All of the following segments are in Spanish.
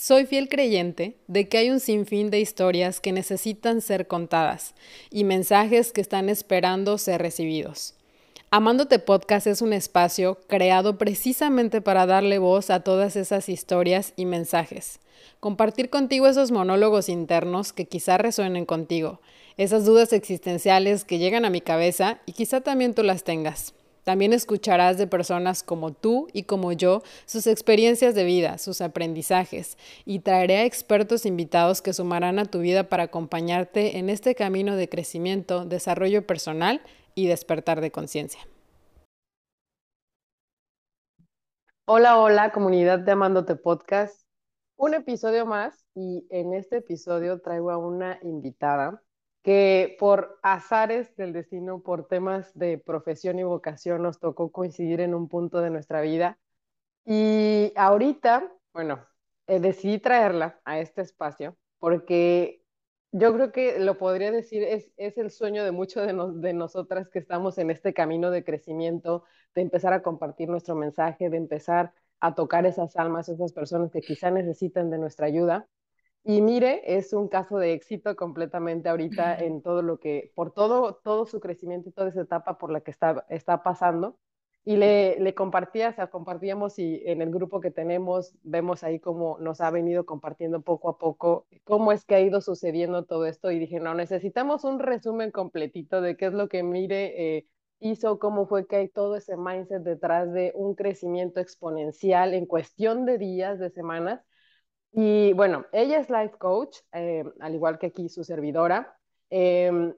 Soy fiel creyente de que hay un sinfín de historias que necesitan ser contadas y mensajes que están esperando ser recibidos. Amándote Podcast es un espacio creado precisamente para darle voz a todas esas historias y mensajes. Compartir contigo esos monólogos internos que quizá resuenen contigo, esas dudas existenciales que llegan a mi cabeza y quizá también tú las tengas. También escucharás de personas como tú y como yo sus experiencias de vida, sus aprendizajes, y traeré a expertos invitados que sumarán a tu vida para acompañarte en este camino de crecimiento, desarrollo personal y despertar de conciencia. Hola, hola, comunidad de Amándote Podcast. Un episodio más y en este episodio traigo a una invitada que por azares del destino, por temas de profesión y vocación, nos tocó coincidir en un punto de nuestra vida. Y ahorita, bueno, eh, decidí traerla a este espacio porque yo creo que lo podría decir, es, es el sueño de muchos de, de nosotras que estamos en este camino de crecimiento, de empezar a compartir nuestro mensaje, de empezar a tocar esas almas, esas personas que quizá necesitan de nuestra ayuda. Y mire, es un caso de éxito completamente ahorita en todo lo que, por todo, todo su crecimiento y toda esa etapa por la que está, está pasando. Y le, le compartía, o sea, compartíamos y en el grupo que tenemos vemos ahí cómo nos ha venido compartiendo poco a poco cómo es que ha ido sucediendo todo esto. Y dije, no, necesitamos un resumen completito de qué es lo que Mire eh, hizo, cómo fue que hay todo ese mindset detrás de un crecimiento exponencial en cuestión de días, de semanas y bueno, ella es life coach, eh, al igual que aquí su servidora. Em,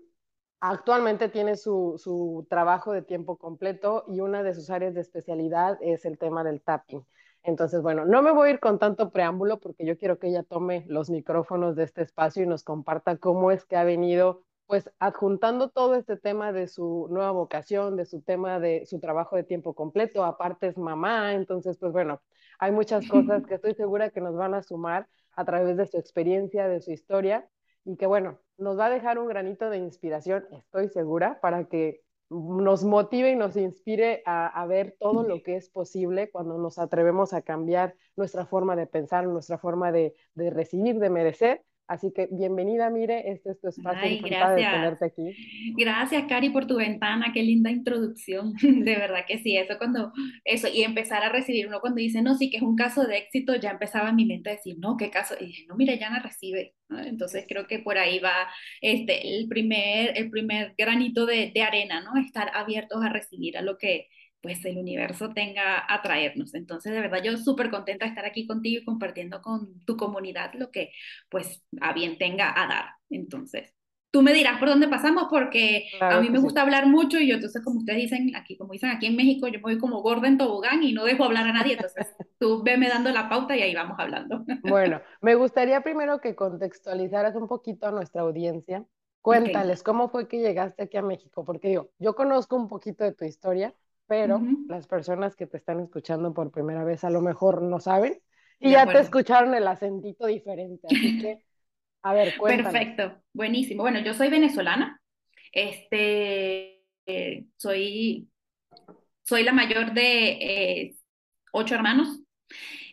actualmente tiene su, su, trabajo de tiempo completo y una de sus áreas de especialidad es el tema del tapping. Entonces, bueno, no me voy a ir con tanto preámbulo porque yo quiero que ella tome los micrófonos de este espacio y nos comparta cómo es que ha venido pues adjuntando todo este tema de su nueva vocación, de su tema de su trabajo de tiempo completo, aparte es mamá, entonces pues bueno, hay muchas cosas que estoy segura que nos van a sumar a través de su experiencia, de su historia, y que bueno, nos va a dejar un granito de inspiración, estoy segura, para que nos motive y nos inspire a, ver todo lo que es posible cuando nos atrevemos a cambiar nuestra forma de pensar, nuestra forma de, de recibir, de merecer Así que bienvenida, Mire, este es tu espacio, Ay, encantada de tenerte aquí. Gracias, Cari, por tu ventana, qué linda introducción, de verdad que sí, eso cuando, eso, y empezar a recibir, uno cuando dice, no, sí, que es un caso de éxito, ya empezaba en mi mente a decir, no, qué caso, y dije, no, mire, ya no recibe, entonces creo que por ahí va este, el, primer, el primer granito de, de arena, ¿no? Estar abiertos a recibir a lo que pues el universo tenga a traernos. Entonces, de verdad, yo súper contenta de estar aquí contigo y compartiendo con tu comunidad lo que pues a bien tenga a dar. Entonces, tú me dirás por dónde pasamos porque a mí me gusta hablar mucho y yo entonces como ustedes dicen aquí, como dicen aquí en México, yo me voy como gorda en tobogán y no dejo hablar a nadie, entonces tú veme dando la pauta y ahí vamos hablando. Bueno, me gustaría primero que contextualizaras un poquito a nuestra audiencia. Cuéntales, ¿cómo fue que llegaste aquí a México? Porque digo, yo conozco un poquito de tu historia, pero las personas que te están escuchando por primera vez a lo mejor no saben y ya te escucharon el acentito diferente, así que, a ver. Perfecto, buenísimo. Bueno, yo soy venezolana, este, eh, soy, soy la mayor de eh, ocho hermanos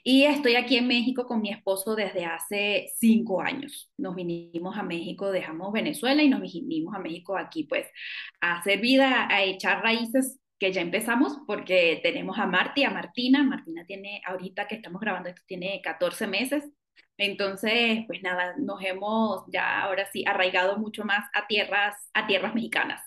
y estoy aquí en México con mi esposo desde hace cinco años. Nos vinimos a México, dejamos Venezuela y nos vinimos a México aquí pues a hacer vida, a echar raíces que ya empezamos porque tenemos a Marti, a Martina. Martina tiene, ahorita que estamos grabando esto, tiene 14 meses. Entonces, pues nada, nos hemos ya ahora sí arraigado mucho más a tierras, a tierras mexicanas.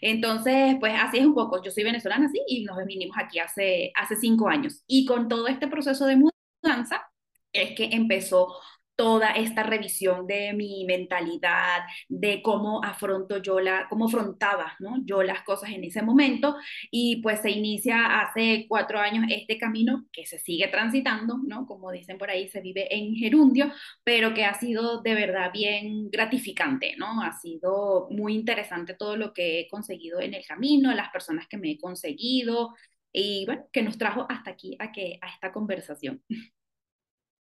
Entonces, pues así es un poco. Yo soy venezolana, sí, y nos vinimos aquí hace, hace cinco años. Y con todo este proceso de mudanza, es que empezó toda esta revisión de mi mentalidad, de cómo afronto yo la, cómo afrontaba ¿no? yo las cosas en ese momento y pues se inicia hace cuatro años este camino que se sigue transitando, ¿no? Como dicen por ahí, se vive en gerundio, pero que ha sido de verdad bien gratificante, ¿no? Ha sido muy interesante todo lo que he conseguido en el camino, las personas que me he conseguido y bueno, que nos trajo hasta aquí a, que, a esta conversación.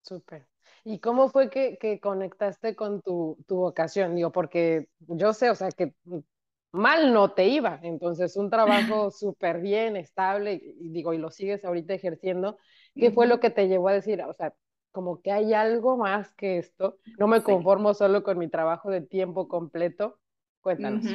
Súper. ¿Y cómo fue que, que conectaste con tu, tu, vocación? Digo, porque yo sé, o sea, que mal no te iba, entonces un trabajo súper bien, estable, y, digo, y lo sigues ahorita ejerciendo, ¿qué fue lo que te llevó a decir, o sea, como que hay algo más que esto. No me conformo solo con mi trabajo de tiempo completo. Cuéntanos.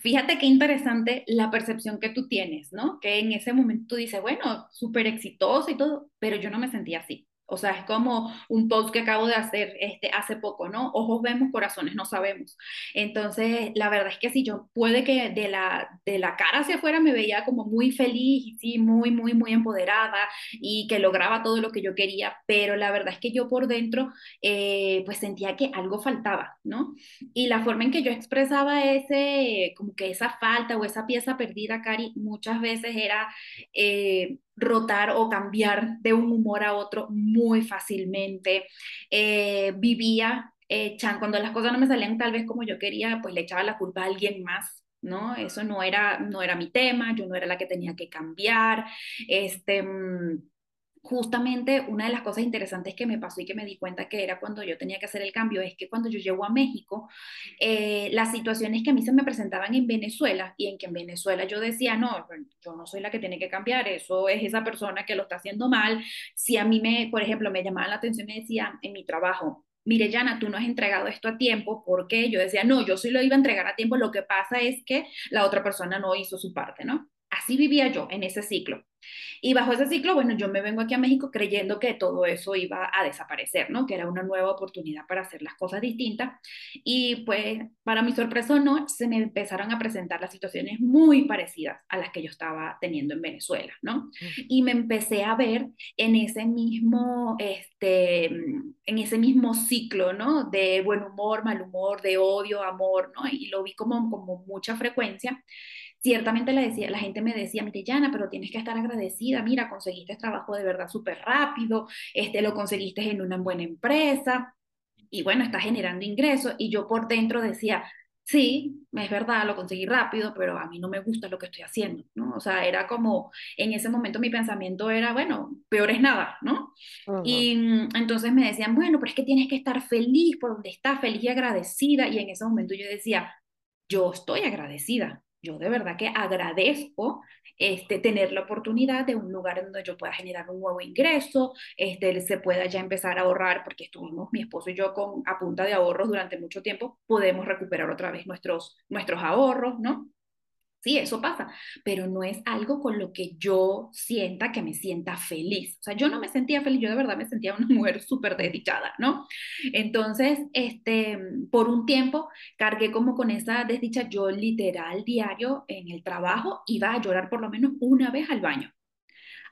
Fíjate qué interesante la percepción que tú tienes, ¿no? Que en ese momento tú dices, bueno, súper exitoso y todo, pero yo no me sentía así. O sea, es como un post que acabo de hacer este, hace poco, ¿no? Ojos vemos, corazones no sabemos. Entonces, la verdad es que sí, yo puede que de la, de la cara hacia afuera me veía como muy feliz sí, muy, muy, muy empoderada y que lograba todo lo que yo quería, pero la verdad es que yo por dentro, eh, pues sentía que algo faltaba, ¿no? Y la forma en que yo expresaba ese, como que esa falta o esa pieza perdida, Cari, muchas veces era... Eh, rotar o cambiar de un humor a otro muy fácilmente. Eh, vivía, eh, cuando las cosas no me salían tal vez como yo quería, pues le echaba la culpa a alguien más. ¿no? Eso no era, no era mi tema, yo no era la que tenía que cambiar. Este, mm, justamente una de las cosas interesantes que me pasó y que me di cuenta que era cuando yo tenía que hacer el cambio es que cuando yo llego a México, eh, las situaciones que a mí se me presentaban en Venezuela y en que en Venezuela yo decía, no, yo no soy la que tiene que cambiar, eso es esa persona que lo está haciendo mal. Si a mí me, por ejemplo, me llamaban la atención y decía en mi trabajo, mire, Yana, tú no has entregado esto a tiempo, porque yo decía, no, yo sí lo iba a entregar a tiempo, lo que pasa es que la otra persona no hizo su parte, ¿no? Así vivía yo en ese ciclo. Y bajo ese ciclo, bueno, yo me vengo aquí a México creyendo que todo eso iba a desaparecer, ¿no? Que era una nueva oportunidad para hacer las cosas distintas. Y pues, para mi sorpresa no, se me empezaron a presentar las situaciones muy parecidas a las que yo estaba teniendo en Venezuela, ¿no? Y me empecé a ver en ese mismo, este, en ese mismo ciclo, ¿no? De buen humor, mal humor, de odio, amor, ¿no? Y lo vi como, como mucha frecuencia ciertamente la, decía, la gente me decía, mire, Yana, pero tienes que estar agradecida, mira, conseguiste trabajo de verdad súper rápido, este, lo conseguiste en una buena empresa, y bueno, está generando ingresos, y yo por dentro decía, sí, es verdad, lo conseguí rápido, pero a mí no me gusta lo que estoy haciendo, ¿no? O sea, era como, en ese momento mi pensamiento era, bueno, peor es nada, ¿no? Y mm, entonces me decían, bueno, pero es que tienes que estar feliz por donde estás, feliz y agradecida, y en ese momento yo decía, yo estoy agradecida, yo de verdad que agradezco este, tener la oportunidad de un lugar donde yo pueda generar un nuevo ingreso, este, se pueda ya empezar a ahorrar, porque estuvimos mi esposo y yo con, a punta de ahorros durante mucho tiempo, podemos recuperar otra vez nuestros, nuestros ahorros, ¿no? Sí, eso pasa, pero no es algo con lo que yo sienta que me sienta feliz. O sea, yo no me sentía feliz, yo de verdad me sentía una mujer súper desdichada, ¿no? Entonces, este, por un tiempo cargué como con esa desdicha, yo literal diario en el trabajo iba a llorar por lo menos una vez al baño,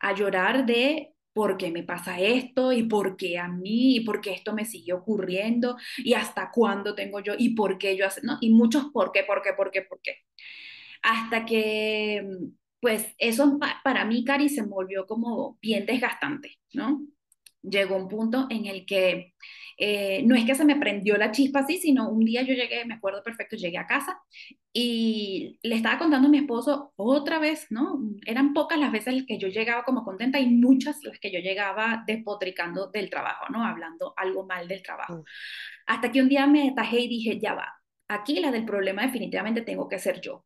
a llorar de por qué me pasa esto y por qué a mí y por qué esto me sigue ocurriendo y hasta cuándo tengo yo y por qué yo hace, ¿no? Y muchos por qué, por qué, por qué, por qué hasta que, pues eso para mí, Cari, se volvió como bien desgastante, ¿no? Llegó un punto en el que eh, no es que se me prendió la chispa así, sino un día yo llegué, me acuerdo perfecto, llegué a casa y le estaba contando a mi esposo otra vez, ¿no? Eran pocas las veces que yo llegaba como contenta y muchas las que yo llegaba despotricando del trabajo, ¿no? Hablando algo mal del trabajo. Mm. Hasta que un día me atajé y dije, ya va, aquí la del problema definitivamente tengo que ser yo.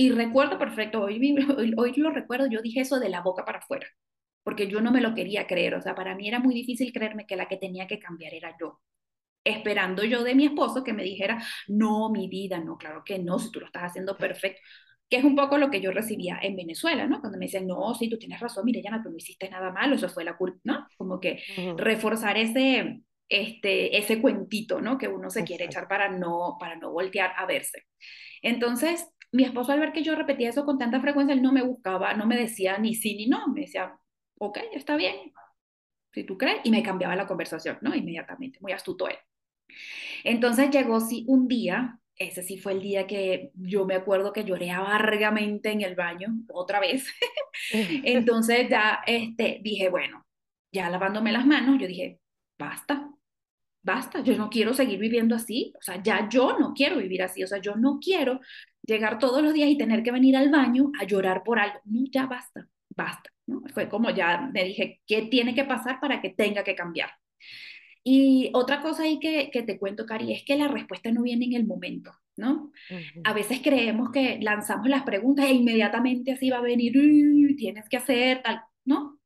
Y recuerdo perfecto, hoy, hoy, hoy, lo recuerdo, yo dije eso de la boca para afuera, porque yo no me lo quería creer, o sea, para mí era muy difícil creerme que la que tenía que cambiar era yo. Esperando yo de mi esposo que me dijera, no, mi vida, no, claro que no, si tú lo estás haciendo perfecto, que es un poco lo que yo recibía en Venezuela, ¿no? Cuando me dicen, no, sí, tú tienes razón, mire, ya no hiciste nada malo, eso fue la culpa, ¿no? Como que reforzar ese, este, ese cuentito, ¿no? Que uno se quiere echar para no, para no voltear a verse. Entonces, mi esposo al ver que yo repetía eso con tanta frecuencia, él no me buscaba, no me decía ni sí ni no, me decía, ok, está bien, si tú crees, y me cambiaba la conversación, ¿no? Inmediatamente, muy astuto él. Entonces llegó sí un día, ese sí fue el día que yo me acuerdo que lloré amargamente en el baño, otra vez. Entonces ya este, dije, bueno, ya lavándome las manos, yo dije, basta, basta, yo no quiero seguir viviendo así, o sea, ya yo no quiero vivir así, o sea, yo no quiero llegar todos los días y tener que venir al baño a llorar por algo. No, ya basta, basta. ¿no? Fue como ya me dije, ¿qué tiene que pasar para que tenga que cambiar? Y otra cosa ahí que, que te cuento, Cari, es que la respuesta no viene en el momento, ¿no? A veces creemos que lanzamos las preguntas e inmediatamente así va a venir, tienes que hacer tal, ¿no?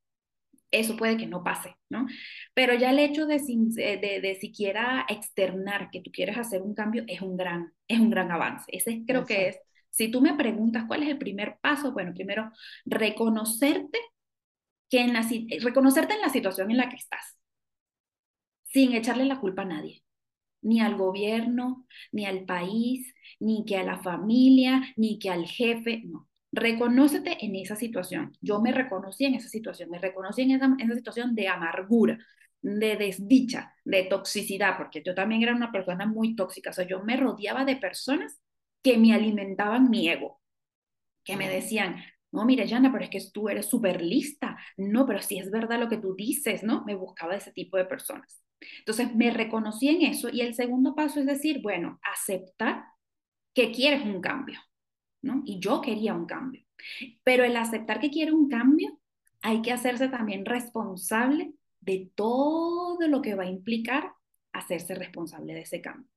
Eso puede que no pase, ¿no? Pero ya el hecho de, de, de, siquiera externar que tú quieres hacer un cambio es un gran, es un gran avance. Ese creo que es, si tú me preguntas cuál es el primer paso, bueno, primero reconocerte que en la, reconocerte en la situación en la que estás, sin echarle la culpa a nadie, ni al gobierno, ni al país, ni que a la familia, ni que al jefe, no. Reconócete en esa situación. Yo me reconocí en esa situación, me reconocí en esa, esa situación de amargura, de desdicha, de toxicidad, porque yo también era una persona muy tóxica, o sea, yo me rodeaba de personas que me alimentaban mi ego, que me decían, no, mira, Yana, pero es que tú eres súper lista, no, pero si es verdad lo que tú dices, ¿no? Me buscaba ese tipo de personas. Entonces, me reconocí en eso y el segundo paso es decir, bueno, aceptar que quieres un cambio, ¿no? Y yo quería un cambio. Pero el aceptar que quiere un cambio, hay que hacerse también responsable de todo lo que va a implicar hacerse responsable de ese cambio,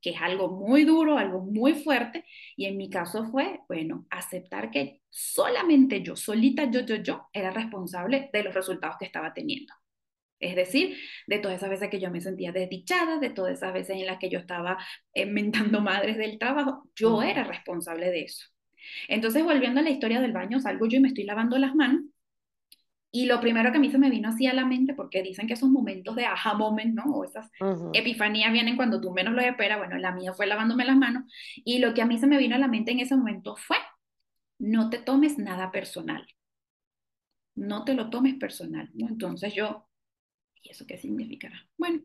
que es algo muy duro, algo muy fuerte, y en mi caso fue, bueno, aceptar que solamente yo, solita yo, yo, yo, era responsable de los resultados que estaba teniendo. Es decir, de todas esas veces que yo me sentía desdichada, de todas esas veces en las que yo estaba inventando madres del trabajo, yo era responsable de eso. Entonces, volviendo a la historia del baño, salgo yo y me estoy lavando las manos. Y lo primero que a mí se me vino así a la mente, porque dicen que esos momentos de aha moment, ¿no? O esas epifanías vienen cuando tú menos lo esperas. Bueno, la mía fue lavándome las manos. Y lo que a mí se me vino a la mente en ese momento fue, no te tomes nada personal. No te lo tomes personal, ¿no? Entonces yo ¿Y eso qué significará? Bueno,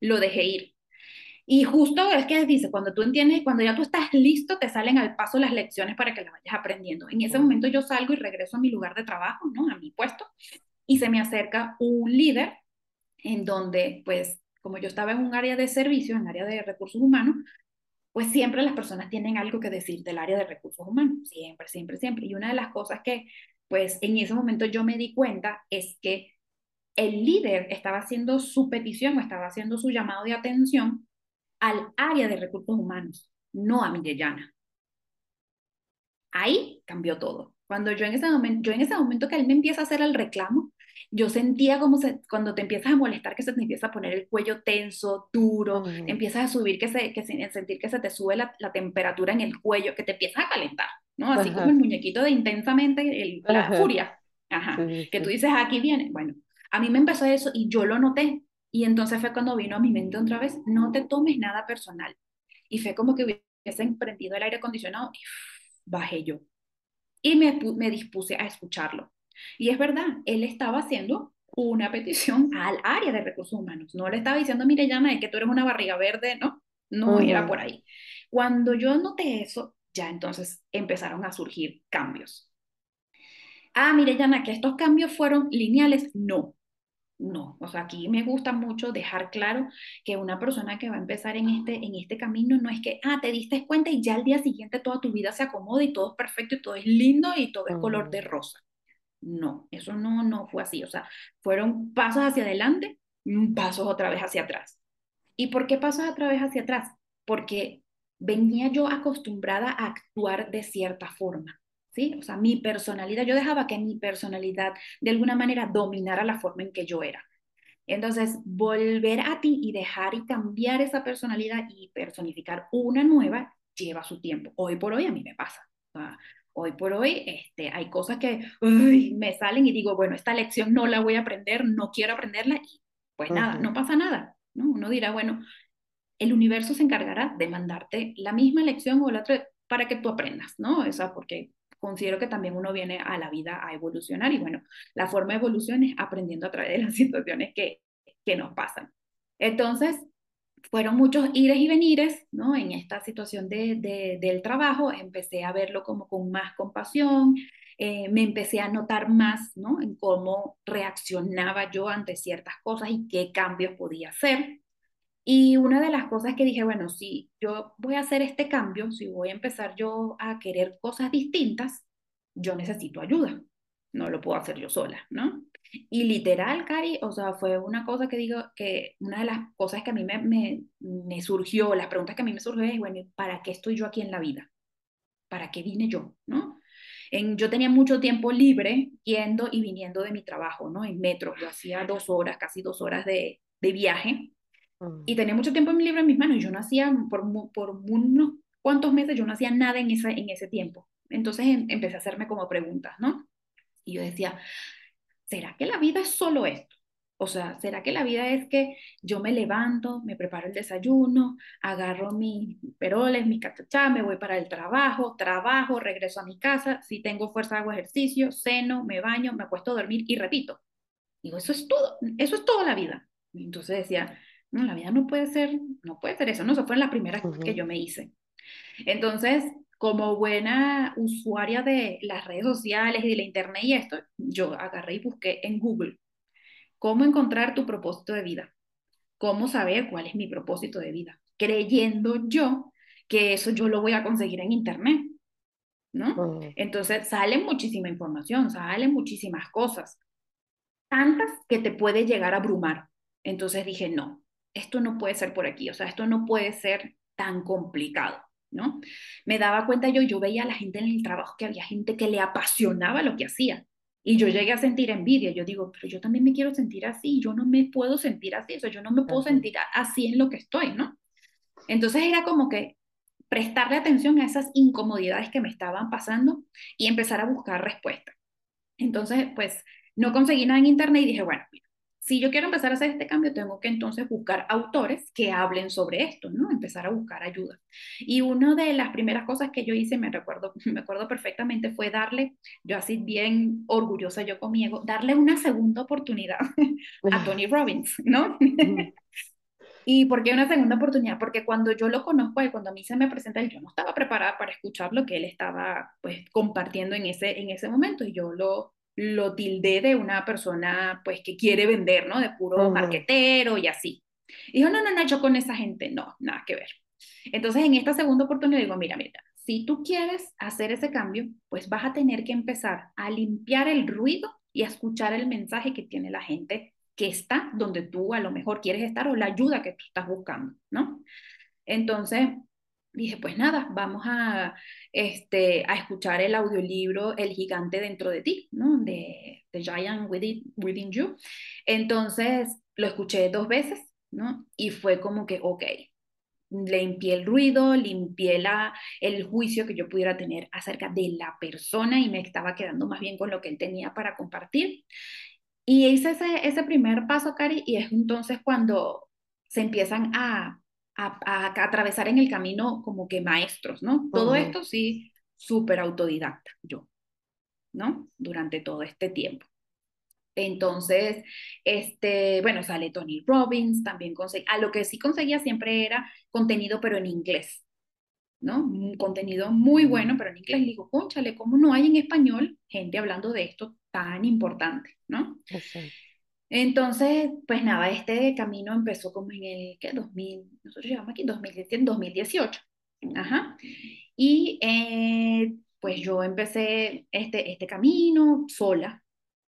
lo dejé ir. Y justo es que dice, cuando tú entiendes, cuando ya tú estás listo, te salen al paso las lecciones para que las vayas aprendiendo. En ese momento yo salgo y regreso a mi lugar de trabajo, ¿no? A mi puesto, y se me acerca un líder en donde, pues, como yo estaba en un área de servicio, en área de recursos humanos, pues siempre las personas tienen algo que decir del área de recursos humanos, siempre, siempre, siempre. Y una de las cosas que, pues, en ese momento yo me di cuenta es que el líder estaba haciendo su petición o estaba haciendo su llamado de atención al área de recursos humanos, no a Mirellana. Ahí cambió todo. Cuando yo en ese momento, yo en ese momento que él me empieza a hacer el reclamo, yo sentía como se, cuando te empiezas a molestar que se te empieza a poner el cuello tenso, duro, empiezas a subir, que se, que sentir que se te sube la, temperatura en el cuello, que te empiezas a calentar, ¿no? Así como el muñequito de intensamente, la furia, Ajá. que tú dices, aquí viene. Bueno, a mí me empezó eso y yo lo noté. Y entonces fue cuando vino a mi mente otra vez, no te tomes nada personal. Y fue como que hubiese prendido el aire acondicionado y bajé yo. Y me, me dispuse a escucharlo. Y es verdad, él estaba haciendo una petición al área de recursos humanos. No le estaba diciendo, mire, llama, es que tú eres una barriga verde, no, no era por ahí. Cuando yo noté eso, ya entonces empezaron a surgir cambios. Ah, mire, Yana, que estos cambios fueron lineales. No, no, o sea, aquí me gusta mucho dejar claro que una persona que va a empezar en este, en este camino no es que, ah, te diste cuenta y ya al día siguiente toda tu vida se acomoda y todo es perfecto y todo es lindo y todo es color de rosa. No, eso no, no fue así, o sea, fueron pasos hacia adelante, pasos otra vez hacia atrás. ¿Y por qué pasos otra vez hacia atrás? Porque venía yo acostumbrada a actuar de cierta forma. ¿Sí? O sea, mi personalidad, yo dejaba que mi personalidad de alguna manera dominara la forma en que yo era. Entonces, volver a ti y dejar y cambiar esa personalidad y personificar una nueva lleva su tiempo. Hoy por hoy a mí me pasa. hoy por hoy este, hay cosas que me salen y digo, bueno, esta lección no la voy a aprender, no quiero aprenderla y pues nada, no pasa nada. ¿no? Uno dirá, bueno, el universo se encargará de mandarte la misma lección o la otra para que tú aprendas, ¿no? O sea, porque considero que también uno viene a la vida a evolucionar y bueno, la forma de evolución es aprendiendo a través de las situaciones que, que nos pasan. Entonces, fueron muchos ires y venires, ¿no? En esta situación de, de, del trabajo, empecé a verlo como con más compasión, eh, me empecé a notar más, ¿no? En cómo reaccionaba yo ante ciertas cosas y qué cambios podía hacer. Y una de las cosas que dije, bueno, si yo voy a hacer este cambio, si voy a empezar yo a querer cosas distintas, yo necesito ayuda. No lo puedo hacer yo sola, ¿no? Y literal, Cari, o sea, fue una cosa que digo, que una de las cosas que a mí me, me, me surgió, las preguntas que a mí me surgió es, bueno, ¿para qué estoy yo aquí en la vida? ¿Para qué vine yo? ¿No? En, yo tenía mucho tiempo libre yendo y viniendo de mi trabajo, ¿no? En metro, yo hacía dos horas, casi dos horas de, de viaje y tenía mucho tiempo libre en mis manos. Yo no hacía, por, por unos cuantos meses, yo no hacía nada en, esa, en ese tiempo. Entonces em, empecé a hacerme como preguntas, ¿no? Y yo decía, ¿será que la vida es solo esto? O sea, ¿será que la vida es que yo me levanto, me preparo el desayuno, agarro mis peroles, mi cachachá, me voy para el trabajo, trabajo, regreso a mi casa, si tengo fuerza hago ejercicio, ceno, me baño, me acuesto a dormir y repito. Digo, eso es todo, eso es toda la vida. Entonces decía, no, la vida no puede ser, no puede ser eso, no, eso fue la primera que yo me hice. Entonces, como buena usuaria de las redes sociales y de la internet y esto, yo agarré y busqué en Google cómo encontrar tu propósito de vida, cómo saber cuál es mi propósito de vida, creyendo yo que eso yo lo voy a conseguir en internet, ¿no? Entonces sale muchísima información, salen muchísimas cosas, tantas que te puede llegar a abrumar. Entonces dije, no, esto no puede ser por aquí, o sea, esto no puede ser tan complicado. ¿no? Me daba cuenta yo, yo veía a la gente en el trabajo que había gente que le apasionaba lo que hacía. Y yo llegué a sentir envidia. Yo digo, pero yo también me quiero sentir así. Yo no me puedo sentir así. O yo no me puedo sentir así en lo que estoy, ¿no? Entonces era como que prestarle atención a esas incomodidades que me estaban pasando y empezar a buscar respuestas. Entonces, pues no conseguí nada en internet y dije, bueno, si yo quiero empezar a hacer este cambio, tengo que entonces buscar autores que hablen sobre esto, ¿no? Empezar a buscar ayuda. Y una de las primeras cosas que yo hice, me recuerdo, me acuerdo perfectamente, fue darle, yo así bien orgullosa yo conmigo, darle una segunda oportunidad a Tony Robbins, ¿no? ¿Y por qué una segunda oportunidad? Porque cuando yo lo conozco y cuando a mí se me presenta él, yo no estaba preparada para escuchar lo que él estaba pues compartiendo en ese, en ese momento y yo lo, lo tildé de una persona pues que quiere vender, ¿no? De puro marquetero y así. Y dijo, no, no, no, yo con esa gente no, nada que ver. Entonces en esta segunda oportunidad digo, mira, mira, si tú quieres hacer ese cambio, pues vas a tener que empezar a limpiar el ruido y a escuchar el mensaje que tiene la gente que está donde tú a lo mejor quieres estar o la ayuda que tú estás buscando, ¿no? Entonces, dije, pues nada, vamos a, este, a escuchar el audiolibro El gigante dentro de ti, ¿no? De The Giant Within, Within You. Entonces, lo escuché dos veces, ¿no? Y fue como que, ok, limpié el ruido, limpié la, el juicio que yo pudiera tener acerca de la persona y me estaba quedando más bien con lo que él tenía para compartir. Y hice ese, ese primer paso, Cari, y es entonces cuando se empiezan a a, atravesar en el camino como que maestros, ¿no? Todo esto sí, súper autodidacta, yo, ¿no? Durante todo este tiempo. Entonces, este, bueno, sale Tony Robbins, también conseguí, a lo que sí conseguía siempre era contenido, pero en inglés, ¿no? Un contenido muy bueno, pero en inglés. Le digo, conchale, ¿cómo no hay en español gente hablando de esto tan importante, ¿no? Entonces, pues nada, este camino empezó como en el, ¿qué? 2000, nosotros llegamos aquí en 2018. Ajá. Y eh, pues yo empecé este, este camino sola,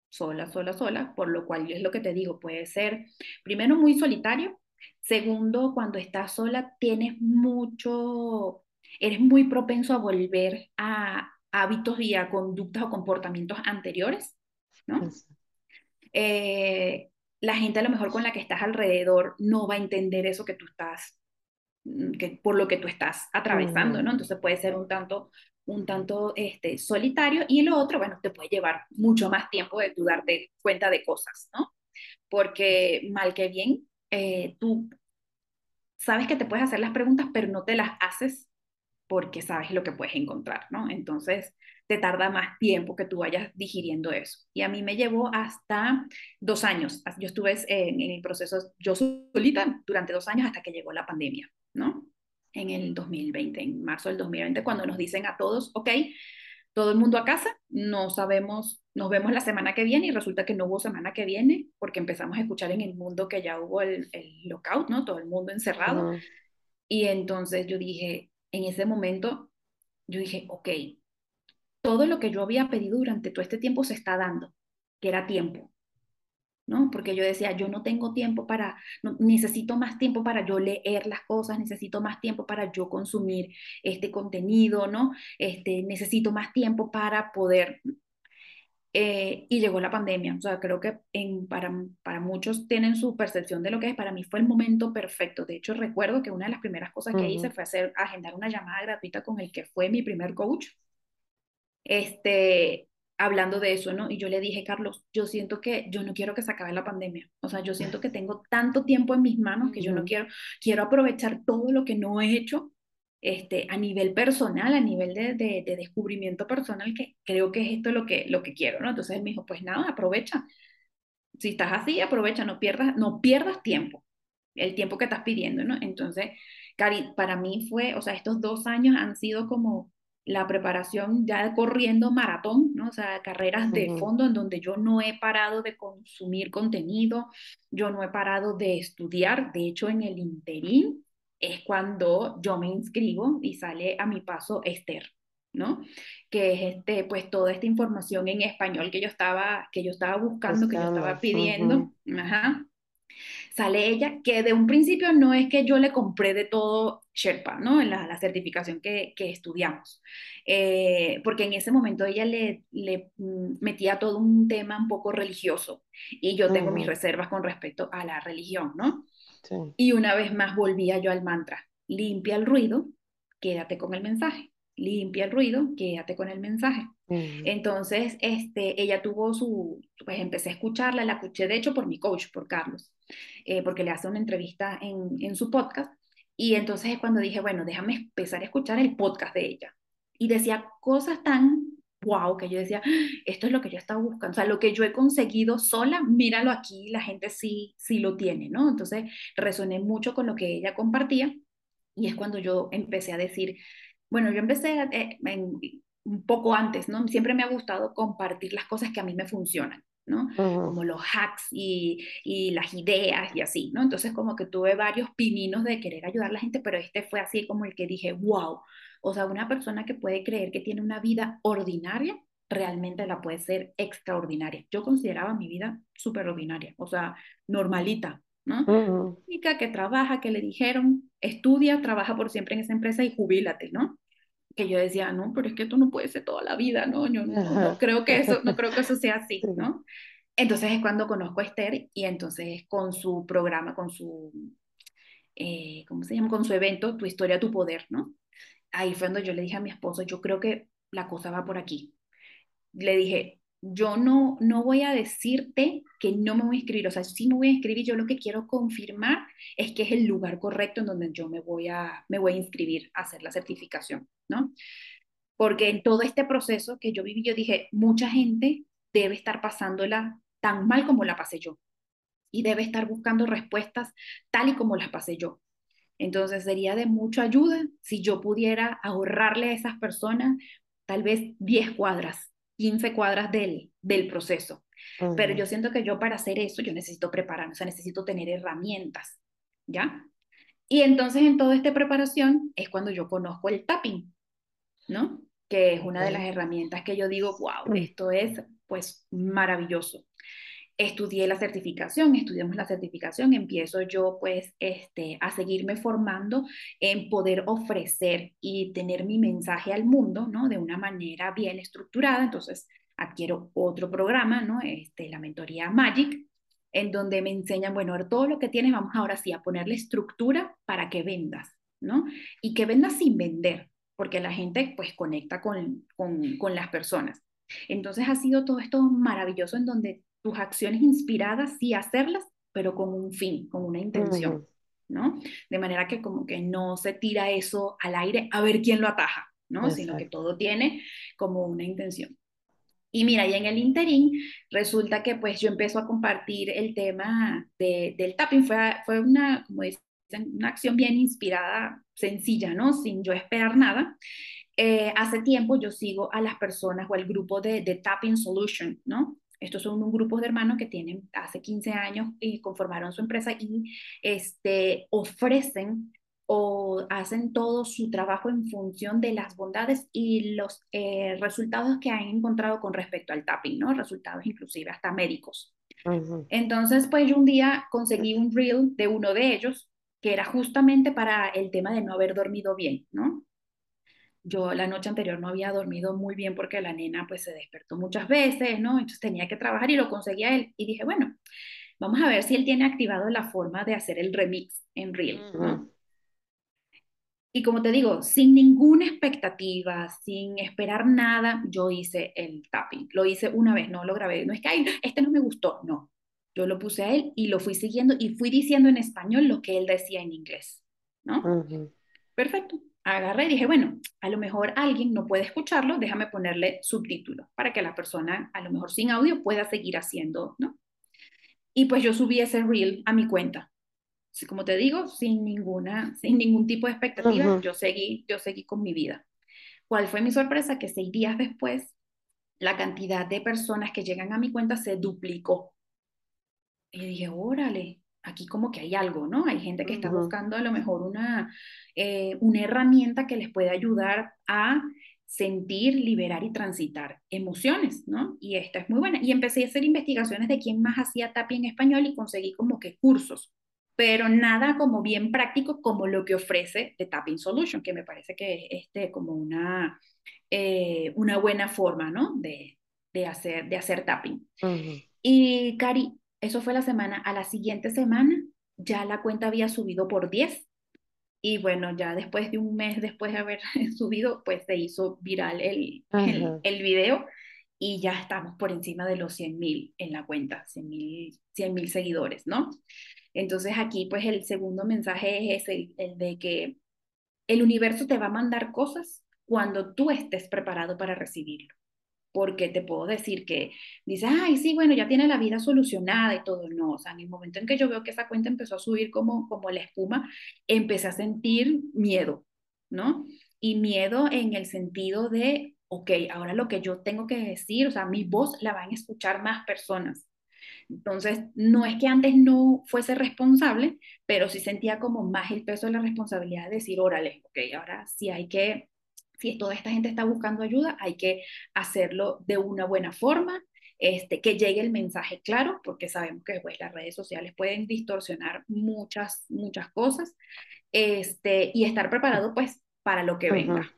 sola, sola, sola, por lo cual es lo que te digo, puede ser, primero, muy solitario, segundo, cuando estás sola, tienes mucho, eres muy propenso a volver a hábitos y a conductas o comportamientos anteriores, ¿no? Eh, la gente a lo mejor con la que estás alrededor no va a entender eso que tú estás, mm, que, por lo que tú estás atravesando, ¿no? Entonces puede ser un tanto, un tanto este, solitario y lo otro, bueno, te puede llevar mucho más tiempo de tú darte cuenta de cosas, ¿no? Porque mal que bien, eh, tú sabes que te puedes hacer las preguntas, pero no te las haces porque sabes lo que puedes encontrar, ¿no? Entonces, te tarda más tiempo que tú vayas digiriendo eso. Y a mí me llevó hasta dos años. Yo estuve en, el proceso, yo solita, durante dos años hasta que llegó la pandemia, ¿no? En el 2020, en marzo del 2020, cuando nos dicen a todos, ok, todo el mundo a casa, no sabemos, nos vemos la semana que viene y resulta que no hubo semana que viene porque empezamos a escuchar en el mundo que ya hubo el, el lockout, ¿no? Todo el mundo encerrado. Y entonces yo dije, en ese momento, yo dije, ok, todo lo que yo había pedido durante todo este tiempo se está dando, que era tiempo. ¿no? Porque yo decía, yo no tengo tiempo para, necesito más tiempo para yo leer las cosas, necesito más tiempo para yo consumir este contenido, ¿no? Este, necesito más tiempo para poder... Eh, y llegó la pandemia, o sea, creo que en, para, para muchos tienen su percepción de lo que es, para mí fue el momento perfecto. De hecho, recuerdo que una de las primeras cosas que hice fue hacer, agendar una llamada gratuita con el que fue mi primer coach. Este, hablando de eso, ¿no? Y yo le dije, Carlos, yo siento que yo no quiero que se acabe la pandemia. O sea, yo siento que tengo tanto tiempo en mis manos que yo no quiero, quiero aprovechar todo lo que no he hecho este, a nivel personal, a nivel de, de, descubrimiento personal, que creo que es esto lo que, lo que quiero, ¿no? Entonces él me dijo, pues nada, aprovecha. Si estás así, aprovecha, no pierdas, no pierdas tiempo, el tiempo que estás pidiendo, ¿no? Entonces, Cari, para mí fue, o sea, estos dos años han sido como la preparación ya corriendo maratón, ¿no? O sea, carreras de fondo en donde yo no he parado de consumir contenido, yo no he parado de estudiar, de hecho en el interín es cuando yo me inscribo y sale a mi paso Esther, ¿no? Que es este, pues toda esta información en español que yo estaba, que yo estaba buscando, que yo estaba pidiendo, ajá, sale ella, que de un principio no es que yo le compré de todo Sherpa, ¿no? En la, la certificación que, que estudiamos, eh, porque en ese momento ella le, le, mm, metía todo un tema un poco religioso y yo tengo mis reservas con respecto a la religión, ¿no? Sí. Y una vez más volvía yo al mantra, limpia el ruido, quédate con el mensaje limpia el ruido, quédate con el mensaje. Entonces, este, ella tuvo su, pues empecé a escucharla, la escuché de hecho por mi coach, por Carlos, eh, porque le hace una entrevista en, en su podcast. Y entonces es cuando dije, bueno, déjame empezar a escuchar el podcast de ella. Y decía cosas tan wow, que yo decía, ah, esto es lo que yo estaba buscando, o sea, lo que yo he conseguido sola, míralo aquí, la gente sí, sí lo tiene, ¿no? Entonces resoné mucho con lo que ella compartía y es cuando yo empecé a decir, bueno, yo empecé eh, un poco antes, ¿no? Siempre me ha gustado compartir las cosas que a mí me funcionan. ¿no? Como los hacks y, y, las ideas y así, ¿no? Entonces como que tuve varios pininos de querer ayudar a la gente, pero este fue así como el que dije, wow, o sea, una persona que puede creer que tiene una vida ordinaria, realmente la puede ser extraordinaria. Yo consideraba mi vida súper ordinaria, o sea, normalita, ¿no? que trabaja, que le dijeron, estudia, trabaja por siempre en esa empresa y jubílate, ¿no? Que yo decía, no, pero es que esto no puede ser toda la vida, ¿no? Yo no, creo, que eso, no creo que eso sea así, ¿no? Entonces es cuando conozco a Esther y entonces con su programa, con su, eh, ¿cómo se llama? Con su evento, Tu historia, tu poder, ¿no? Ahí fue donde yo le dije a mi esposo, yo creo que la cosa va por aquí. Le dije, yo no, no voy a decirte que no me voy a inscribir, o sea, sí me voy a inscribir, yo lo que quiero confirmar es que es el lugar correcto en donde yo me voy a, me voy a inscribir a hacer la certificación, ¿no? Porque en todo este proceso que yo viví, yo dije, mucha gente debe estar pasándola tan mal como la pasé yo y debe estar buscando respuestas tal y como las pasé yo. Entonces sería de mucha ayuda si yo pudiera ahorrarle a esas personas tal vez 10 cuadras 15 cuadras del, del proceso. Pero yo siento que yo para hacer eso, yo necesito prepararme, o sea, necesito tener herramientas, ¿ya? Y entonces en toda esta preparación es cuando yo conozco el tapping, ¿no? Que es una de las herramientas que yo digo, wow, esto es pues maravilloso estudié la certificación, estudiamos la certificación, empiezo yo pues este, a seguirme formando en poder ofrecer y tener mi mensaje al mundo, ¿no? De una manera bien estructurada, entonces adquiero otro programa, ¿no? Este, la mentoría Magic, en donde me enseñan, bueno, todo lo que tienes, vamos ahora sí a ponerle estructura para que vendas, ¿no? Y que vendas sin vender, porque la gente pues conecta con, con, con las personas. Entonces ha sido todo esto maravilloso en donde tus acciones inspiradas, sí hacerlas, pero con un fin, con una intención, ¿no? De manera que como que no se tira eso al aire a ver quién lo ataja, ¿no? Sino que todo tiene como una intención. Y mira, y en el interín resulta que pues yo empiezo a compartir el tema de, del tapping, fue, fue una, como dicen, una acción bien inspirada, sencilla, ¿no? Sin yo esperar nada. Eh, hace tiempo yo sigo a las personas o al grupo de, de Tapping Solution, ¿no? Estos son un grupo de hermanos que tienen hace 15 años y conformaron su empresa y este, ofrecen o hacen todo su trabajo en función de las bondades y los eh, resultados que han encontrado con respecto al tapping, ¿no? Resultados inclusive hasta médicos. Entonces, pues yo un día conseguí un reel de uno de ellos que era justamente para el tema de no haber dormido bien, ¿no? Yo la noche anterior no había dormido muy bien porque la nena pues se despertó muchas veces, ¿no? Entonces tenía que trabajar y lo conseguía él. Y dije, bueno, vamos a ver si él tiene activado la forma de hacer el remix en Reel, ¿no? Y como te digo, sin ninguna expectativa, sin esperar nada, yo hice el tapping. Lo hice una vez, no lo grabé. No es que, ay, este no me gustó, no. Yo lo puse a él y lo fui siguiendo y fui diciendo en español lo que él decía en inglés, ¿no? Perfecto. Agarré y dije, bueno, a lo mejor alguien no puede escucharlo, déjame ponerle subtítulos para que la persona, a lo mejor sin audio, pueda seguir haciendo, ¿no? Y pues yo subí ese reel a mi cuenta como te digo, sin ninguna, sin ningún tipo de expectativa, yo seguí, yo seguí con mi vida. ¿Cuál fue mi sorpresa? Que seis días después, la cantidad de personas que llegan a mi cuenta se duplicó. Y dije, órale, aquí como que hay algo, ¿no? Hay gente que está buscando a lo mejor una, eh, una herramienta que les puede ayudar a sentir, liberar y transitar emociones, ¿no? Y esta es muy buena. Y empecé a hacer investigaciones de quién más hacía tapping en español y conseguí como que cursos pero nada como bien práctico como lo que ofrece The Tapping Solution, que me parece que es este, como una, eh, una buena forma, ¿no? De, de, hacer, de hacer tapping. Y Cari, eso fue la semana. A la siguiente semana ya la cuenta había subido por 10. Y bueno, ya después de un mes después de haber subido, pues se hizo viral el, el, el, video y ya estamos por encima de los 100 mil en la cuenta, 100 mil seguidores, ¿no? Entonces aquí pues el segundo mensaje es ese, el de que el universo te va a mandar cosas cuando tú estés preparado para recibirlo. Porque te puedo decir que dices, ay, sí, bueno, ya tiene la vida solucionada y todo. No, o sea, en el momento en que yo veo que esa cuenta empezó a subir como, como la espuma, empecé a sentir miedo, ¿no? Y miedo en el sentido de, ok, ahora lo que yo tengo que decir, o sea, mi voz la van a escuchar más personas. Entonces, no es que antes no fuese responsable, pero sí sentía como más el peso de la responsabilidad de decir, órale, ok, ahora sí hay que, si toda esta gente está buscando ayuda, hay que hacerlo de una buena forma, este, que llegue el mensaje claro, porque sabemos que pues, las redes sociales pueden distorsionar muchas, muchas cosas, este, y estar preparado pues para lo que venga.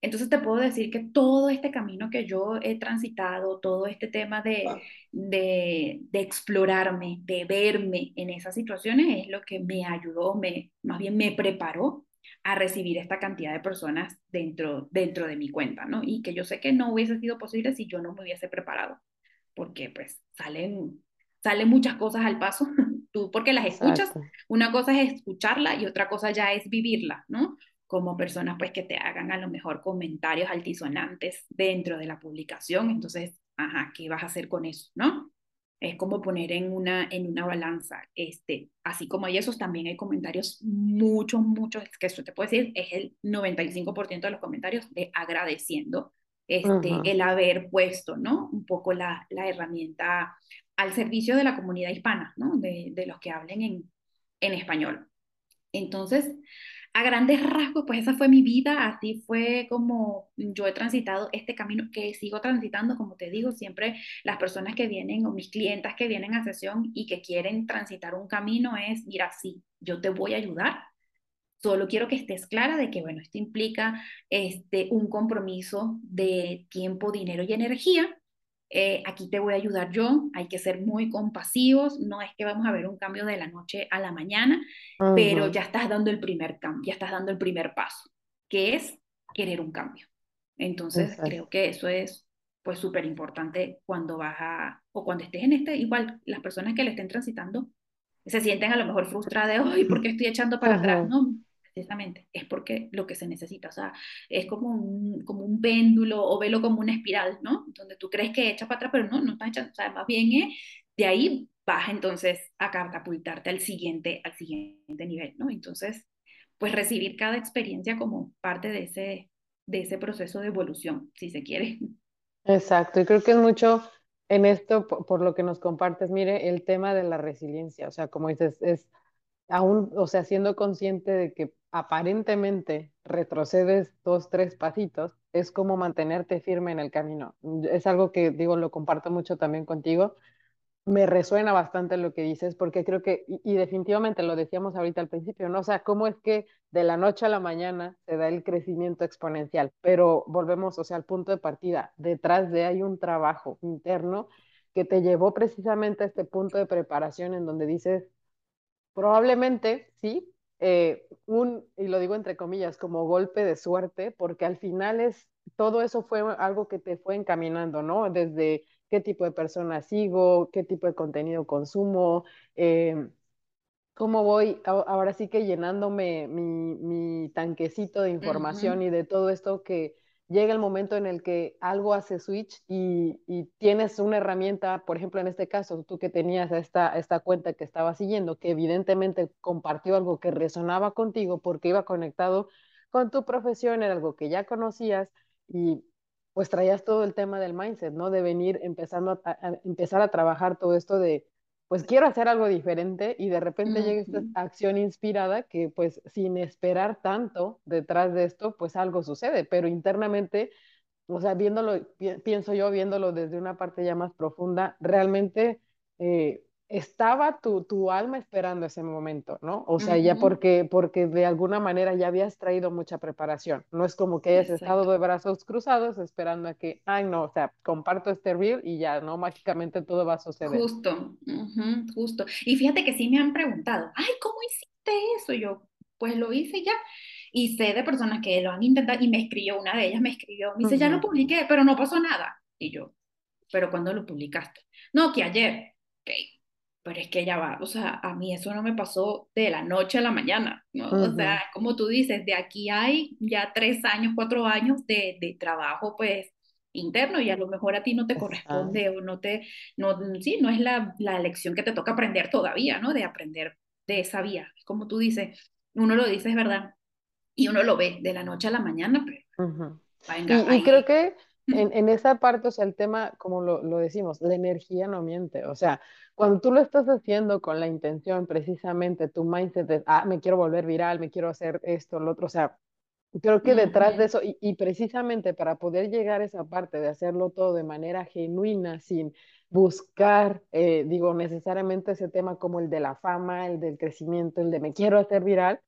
Entonces te puedo decir que todo este camino que yo he transitado, todo este tema de, de, explorarme, de verme en esas situaciones, es lo que me ayudó, me, más bien me preparó a recibir esta cantidad de personas dentro, dentro de mi cuenta, ¿no? Y que yo sé que no hubiese sido posible si yo no me hubiese preparado, porque pues salen, salen muchas cosas al paso, tú porque las escuchas, una cosa es escucharla y otra cosa ya es vivirla, ¿no? como personas pues que te hagan a lo mejor comentarios altisonantes dentro de la publicación, entonces, ajá, ¿qué vas a hacer con eso, no? Es como poner en una, en una balanza, este, así como hay esos, también hay comentarios, muchos, muchos, que eso te puedo decir, es el 95% de los comentarios de agradeciendo este, el haber puesto, ¿no? Un poco la, la, herramienta al servicio de la comunidad hispana, ¿no? De, de los que hablen en, en español. Entonces, a grandes rasgos, pues esa fue mi vida, así fue como yo he transitado este camino que sigo transitando, como te digo, siempre las personas que vienen o mis clientas que vienen a sesión y que quieren transitar un camino es, mira, sí, yo te voy a ayudar, solo quiero que estés clara de que, bueno, esto implica este, un compromiso de tiempo, dinero y energía, eh, aquí te voy a ayudar yo, hay que ser muy compasivos, no es que vamos a ver un cambio de la noche a la mañana, pero ya estás dando el primer cambio, ya estás dando el primer paso, que es querer un cambio. Entonces, creo que eso es pues súper importante cuando vas a, o cuando estés en este, igual las personas que le estén transitando se sienten a lo mejor frustradas de, hoy, ¿por qué estoy echando para atrás? No, precisamente, es porque lo que se necesita, o sea, es como un, como un péndulo o velo como una espiral, ¿no? Donde tú crees que echa para atrás, pero no, no está echando, o sea, más bien es, de ahí vas entonces a catapultarte al siguiente, al siguiente nivel, ¿no? Entonces, pues recibir cada experiencia como parte de ese, de ese proceso de evolución, si se quiere. Exacto, y creo que es mucho en esto, por, por lo que nos compartes, mire, el tema de la resiliencia, o sea, como dices, es aún, o sea, siendo consciente de que aparentemente retrocedes dos, tres pasitos, es como mantenerte firme en el camino. Es algo que, digo, lo comparto mucho también contigo. me resuena bastante lo que dices, porque creo que, y, definitivamente lo decíamos ahorita al principio, ¿no? O sea, cómo es que de la noche a la mañana se da el crecimiento exponencial, pero volvemos, o sea, al punto de partida, detrás de hay un trabajo interno que te llevó precisamente a este punto de preparación en donde dices, probablemente, sí, eh, un, y lo digo entre comillas, como golpe de suerte, porque al final es, todo eso fue algo que te fue encaminando, ¿no? Desde qué tipo de persona sigo, qué tipo de contenido consumo, eh, cómo voy ahora sí que llenándome mi, mi tanquecito de información y de todo esto que llega el momento en el que algo hace switch y, tienes una herramienta, por ejemplo, en este caso, tú que tenías esta, esta cuenta que estaba siguiendo, que evidentemente compartió algo que resonaba contigo porque iba conectado con tu profesión, era algo que ya conocías y pues traías todo el tema del mindset, ¿no? De venir empezando a, empezar a trabajar todo esto de, pues quiero hacer algo diferente y de repente llega esta acción inspirada que pues sin esperar tanto detrás de esto, pues algo sucede, pero internamente, o sea, viéndolo, pienso yo, viéndolo desde una parte ya más profunda, realmente... Eh, estaba tu, tu, alma esperando ese momento, ¿no? O sea, ya porque, porque de alguna manera ya habías traído mucha preparación. No es como que hayas estado de brazos cruzados esperando a que, ay, no, o sea, comparto este reel y ya, ¿no? Mágicamente todo va a suceder. Justo, justo. Y fíjate que sí me han preguntado, ay, ¿cómo hiciste eso? yo, pues lo hice ya. Y sé de personas que lo han intentado y me escribió, una de ellas me escribió, me dice, ya lo publiqué, pero no pasó nada. Y yo, ¿pero cuándo lo publicaste? No, que ayer. Ok, pero es que ya va, o sea, a mí eso no me pasó de la noche a la mañana, ¿no? O sea, como tú dices, de aquí hay ya tres años, cuatro años de, de trabajo, pues, interno y a lo mejor a ti no te corresponde o no te, no, sí, no es la, la lección que te toca aprender todavía, ¿no? De aprender de esa vía. Como tú dices, uno lo dice, es verdad, y uno lo ve de la noche a la mañana, pero... y, y creo que en, en, esa parte, o sea, el tema, como lo, lo, decimos, la energía no miente. O sea, cuando tú lo estás haciendo con la intención, precisamente, tu mindset de, ah, me quiero volver viral, me quiero hacer esto, lo otro, o sea, creo que detrás de eso, y, y, precisamente para poder llegar a esa parte de hacerlo todo de manera genuina, sin buscar, eh, digo, necesariamente ese tema como el de la fama, el del crecimiento, el de me quiero hacer viral,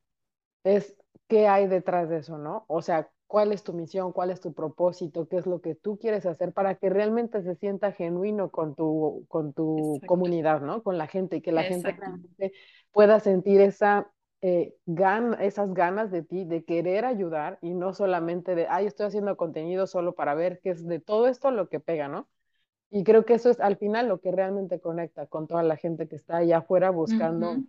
es qué hay detrás de eso, ¿no? O sea, cuál es tu misión, cuál es tu propósito, qué es lo que tú quieres hacer para que realmente se sienta genuino con tu, con tu comunidad, ¿no? Con la gente y que la gente realmente pueda sentir esa, eh, esas ganas de ti, de querer ayudar y no solamente de, ay, estoy haciendo contenido solo para ver qué es de todo esto lo que pega, ¿no? Y creo que eso es al final lo que realmente conecta con toda la gente que está allá afuera buscando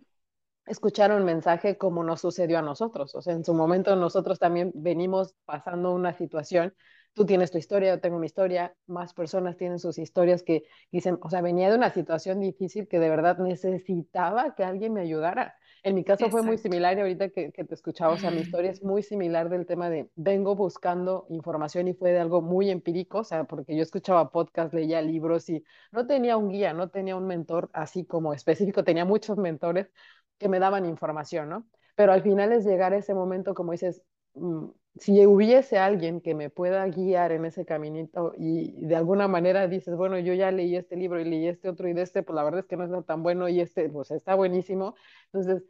escuchar un mensaje como nos sucedió a nosotros. O sea, en su momento nosotros también venimos pasando una situación. Tú tienes tu historia, yo tengo mi historia, más personas tienen sus historias que dicen, o sea, venía de una situación difícil que de verdad necesitaba que alguien me ayudara. En mi caso fue muy similar y ahorita que, que, te escuchaba, o sea, mi historia es muy similar del tema de vengo buscando información y fue de algo muy empírico, o sea, porque yo escuchaba podcasts, leía libros y no tenía un guía, no tenía un mentor así como específico, tenía muchos mentores, que me daban información, ¿no? Pero al final es llegar a ese momento, como dices, mm, si hubiese alguien que me pueda guiar en ese caminito y de alguna manera dices, bueno, yo ya leí este libro y leí este otro y de este, pues la verdad es que no es tan bueno y este, pues está buenísimo. Entonces,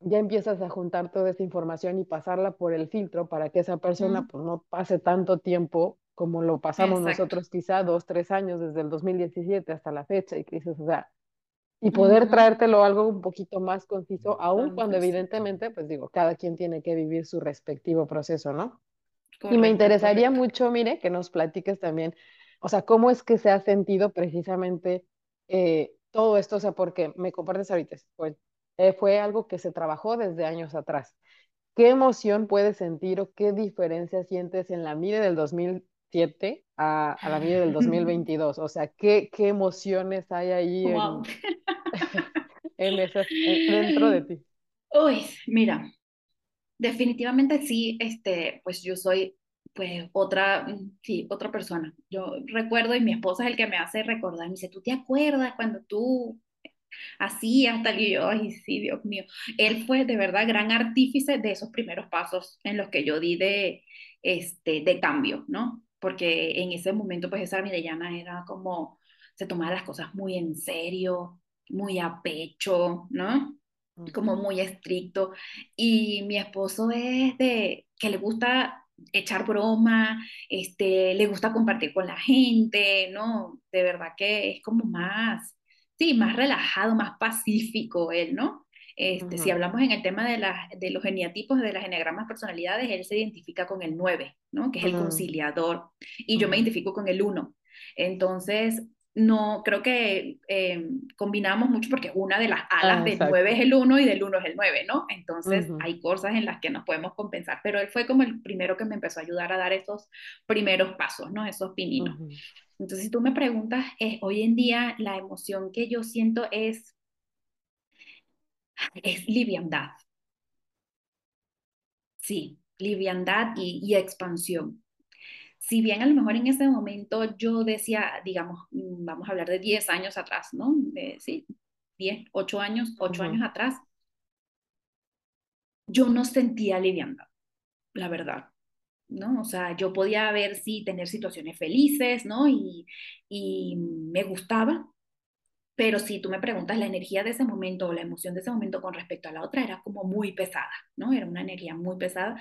ya empiezas a juntar toda esa información y pasarla por el filtro para que esa persona pues no pase tanto tiempo como lo pasamos nosotros quizá dos, tres años desde el 2017 hasta la fecha y que dices, o sea, y poder traértelo algo un poquito más conciso, aun cuando evidentemente, pues digo, cada quien tiene que vivir su respectivo proceso, ¿no? y me interesaría mucho, mire, que nos platiques también, o sea, cómo es que se ha sentido precisamente eh, todo esto, o sea, porque me compartes ahorita, pues, eh, fue algo que se trabajó desde años atrás. ¿Qué emoción puedes sentir o qué diferencia sientes en la mire del 2007 a, a la mire del 2022? O sea, ¿qué, qué emociones hay ahí en, en esas, dentro de ti? Uy, mira, definitivamente sí, este, pues yo soy pues otra, sí, otra persona. Yo recuerdo y mi esposa es el que me hace recordar, me dice, ¿tú te acuerdas cuando tú hacías tal y yo, ay, sí, Dios mío. Él fue de verdad gran artífice de esos primeros pasos en los que yo di de, este, de cambio, ¿no? Porque en ese momento pues esa Mirellana era como se tomaba las cosas muy en serio, muy a pecho, ¿no? Como muy estricto. Y mi esposo es de que le gusta echar broma, este, le gusta compartir con la gente, ¿no? De verdad que es como más, sí, más relajado, más pacífico él, ¿no? Este, Si hablamos en el tema de, la, de los geniatipos, de las eneagramas personalidades, él se identifica con el 9, ¿no? Que es el conciliador, y yo me identifico con el 1. Entonces, no, creo que eh, combinamos mucho porque una de las alas ah, del 9 es el 1 y del 1 es el 9, ¿no? Entonces hay cosas en las que nos podemos compensar, pero él fue como el primero que me empezó a ayudar a dar esos primeros pasos, ¿no? Esos pininos. Entonces, si tú me preguntas, eh, hoy en día la emoción que yo siento es, es liviandad. Sí, liviandad y, y expansión si bien a lo mejor en ese momento yo decía, digamos, mm, vamos a hablar de 10 años atrás, ¿no? sí, 10, 8 años, 8 años atrás, yo no sentía liviandad, la verdad, ¿no? O sea, yo podía ver, sí, tener situaciones felices, ¿no? Y, y me gustaba, pero si tú me preguntas, la energía de ese momento o la emoción de ese momento con respecto a la otra era como muy pesada, ¿no? Era una energía muy pesada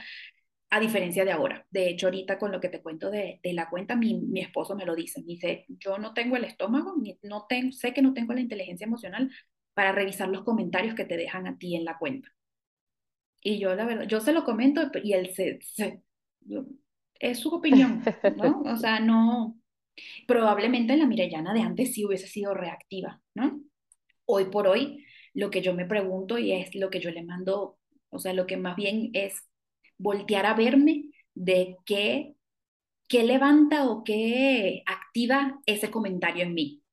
a diferencia de ahora. De hecho, ahorita con lo que te cuento de, de la cuenta, mi, mi, esposo me lo dice. Me dice, yo no tengo el estómago, no tengo, sé que no tengo la inteligencia emocional para revisar los comentarios que te dejan a ti en la cuenta. Y yo, la verdad, yo se lo comento y él se, es su opinión, ¿no? O sea, no, probablemente la Mirellana de antes sí hubiese sido reactiva, ¿no? Hoy por hoy, lo que yo me pregunto y es lo que yo le mando, o sea, lo que más bien es voltear a verme de qué, qué levanta o qué activa ese comentario en mí,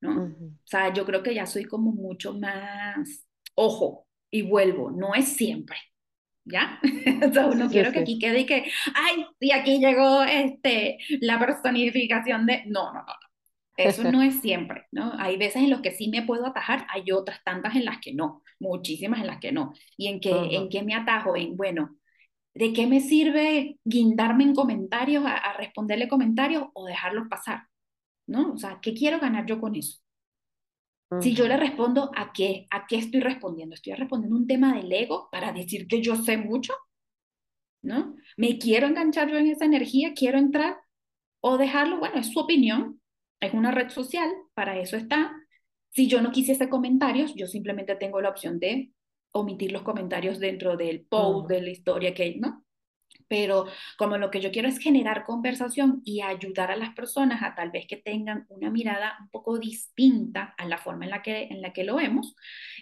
¿no? O sea, yo creo que ya soy como mucho más, ojo, y vuelvo, no es siempre, ¿ya? sea, no quiero que aquí quede y que, ay, y aquí llegó este, la personificación de, no, no, no, no. Eso no es siempre, ¿no? Hay veces en los que sí me puedo atajar, hay otras tantas en las que no, muchísimas en las que no. ¿Y en qué, en qué me atajo? En, bueno, ¿de qué me sirve guindarme en comentarios, a, responderle comentarios o dejarlos pasar? ¿No? O sea, ¿qué quiero ganar yo con eso? Si yo le respondo, ¿a qué? ¿A qué estoy respondiendo? ¿Estoy respondiendo un tema del ego para decir que yo sé mucho? ¿No? ¿Me quiero enganchar yo en esa energía? ¿Quiero entrar? ¿O dejarlo? Bueno, es su opinión, es una red social, para eso está. Si yo no quisiese comentarios, yo simplemente tengo la opción de omitir los comentarios dentro del post, de la historia que, ¿no? Pero como lo que yo quiero es generar conversación y ayudar a las personas a tal vez que tengan una mirada un poco distinta a la forma en la que, en la que lo vemos,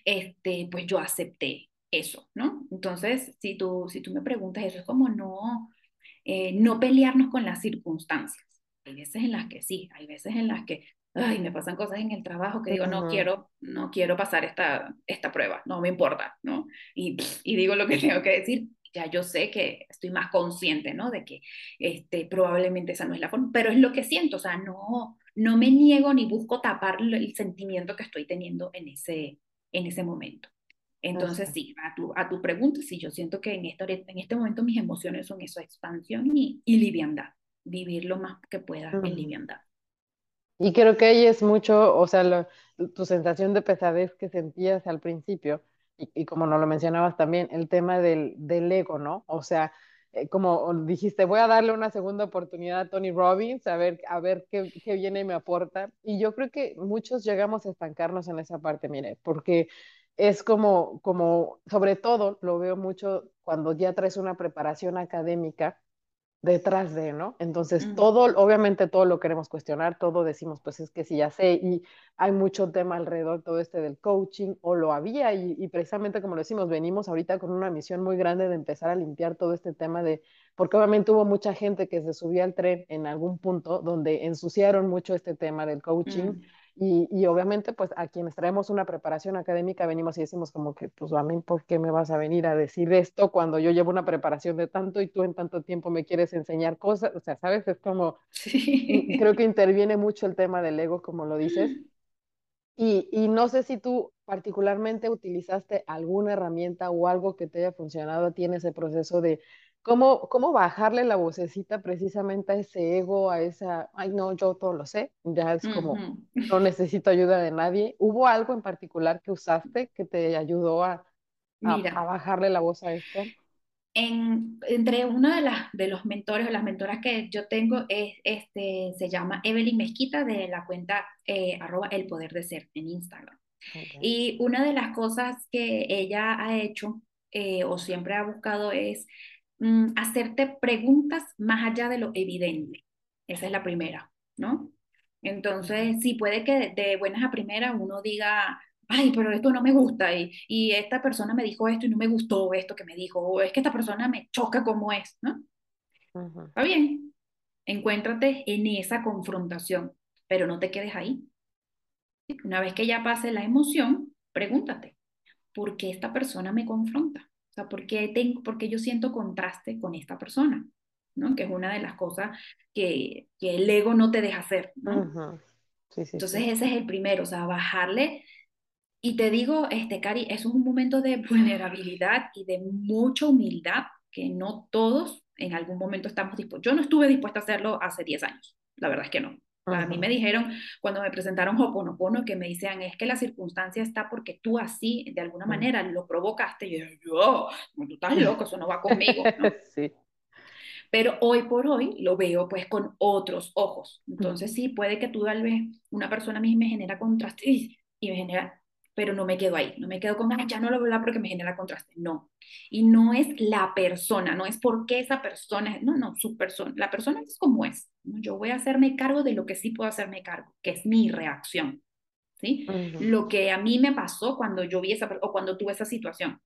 este, pues yo acepté eso, ¿no? Entonces, si tú, si tú me preguntas, eso es como no, eh, no pelearnos con las circunstancias. Hay veces en las que sí, hay veces en las que ay, me pasan cosas en el trabajo que digo, no quiero, no quiero pasar esta, esta prueba, no me importa, ¿no? Y, y digo lo que tengo que decir, ya yo sé que estoy más consciente, ¿no? De que este, probablemente esa no es la forma, pero es lo que siento, o sea, no, no me niego ni busco tapar el sentimiento que estoy teniendo en ese, en ese momento. Entonces, sí, a tu, a tu pregunta, sí, yo siento que en este, en este momento mis emociones son eso, expansión y, y liviandad, vivir lo más que pueda en liviandad. Y creo que ahí es mucho, o sea, tu sensación de pesadez que sentías al principio, y, como no lo mencionabas también, el tema del, del ego, ¿no? O sea, eh, como dijiste, voy a darle una segunda oportunidad a Tony Robbins, a ver, a ver qué, qué viene y me aporta. Y yo creo que muchos llegamos a estancarnos en esa parte, mire, porque es como, como, sobre todo lo veo mucho cuando ya traes una preparación académica detrás de, ¿no? Entonces, todo, obviamente todo lo queremos cuestionar, todo decimos, pues es que sí, ya sé, y hay mucho tema alrededor todo este del coaching, o lo había, y, precisamente como lo decimos, venimos ahorita con una misión muy grande de empezar a limpiar todo este tema de, porque obviamente hubo mucha gente que se subía al tren en algún punto donde ensuciaron mucho este tema del coaching. Mm. Y, obviamente, pues a quienes traemos una preparación académica venimos y decimos como que, pues a mí, ¿por qué me vas a venir a decir esto cuando yo llevo una preparación de tanto y tú en tanto tiempo me quieres enseñar cosas? O sea, ¿sabes? Es como, creo que interviene mucho el tema del ego, como lo dices. Y, y no sé si tú particularmente utilizaste alguna herramienta o algo que te haya funcionado a ti en ese proceso de ¿Cómo, cómo bajarle la vocecita precisamente a ese ego, a esa, ay no, yo todo lo sé, ya es como, Ujú. no necesito ayuda de nadie. ¿Hubo algo en particular que usaste que te ayudó a, a, a Mira, bajarle la voz a esto? en, entre uno de, las, de los mentores o las mentoras que yo tengo es, este, se llama Evelyn Mezquita de la cuenta eh, arroba el poder de ser en Instagram. Okay. Y una de las cosas que ella ha hecho eh, o siempre ha buscado es mm, hacerte preguntas más allá de lo evidente. Esa es la primera, ¿no? Entonces, sí puede que de, de buenas a primeras uno diga, ay, pero esto no me gusta y, y esta persona me dijo esto y no me gustó esto que me dijo, o es que esta persona me choca como es, ¿no? Está bien, encuéntrate en esa confrontación, pero no te quedes ahí. Una vez que ya pase la emoción, pregúntate, ¿por qué esta persona me confronta? O sea, ¿por qué, tengo, por qué yo siento contraste con esta persona? ¿no? Que es una de las cosas que, que el ego no te deja hacer, ¿no? ujú. Sí, sí, Entonces sí. ese es el primero, o sea, bajarle. Y te digo, este, Cari, eso es un momento de vulnerabilidad y de mucha humildad que no todos en algún momento estamos dispuestos. Yo no estuve dispuesta a hacerlo hace 10 años, la verdad es que no. A mí me dijeron cuando me presentaron Hoponopono que me decían, es que la circunstancia está porque tú así, de alguna Ujú. manera, lo provocaste. Y yo, yo, tú estás loco, eso no va conmigo, ¿no? Sí. pero hoy por hoy lo veo pues con otros ojos. Entonces sí, puede que tú tal vez una persona a mí me genera contraste y, y me genera, pero no me quedo ahí, no me quedo con, ah, ya no lo voy a hablar porque me genera contraste, no. Y no es la persona, no es porque esa persona, no, no, su persona, la persona es como es. ¿no? Yo voy a hacerme cargo de lo que sí puedo hacerme cargo, que es mi reacción. ¿Sí? Ujú, Lo que a mí me pasó cuando yo vi esa, o cuando tuve esa situación.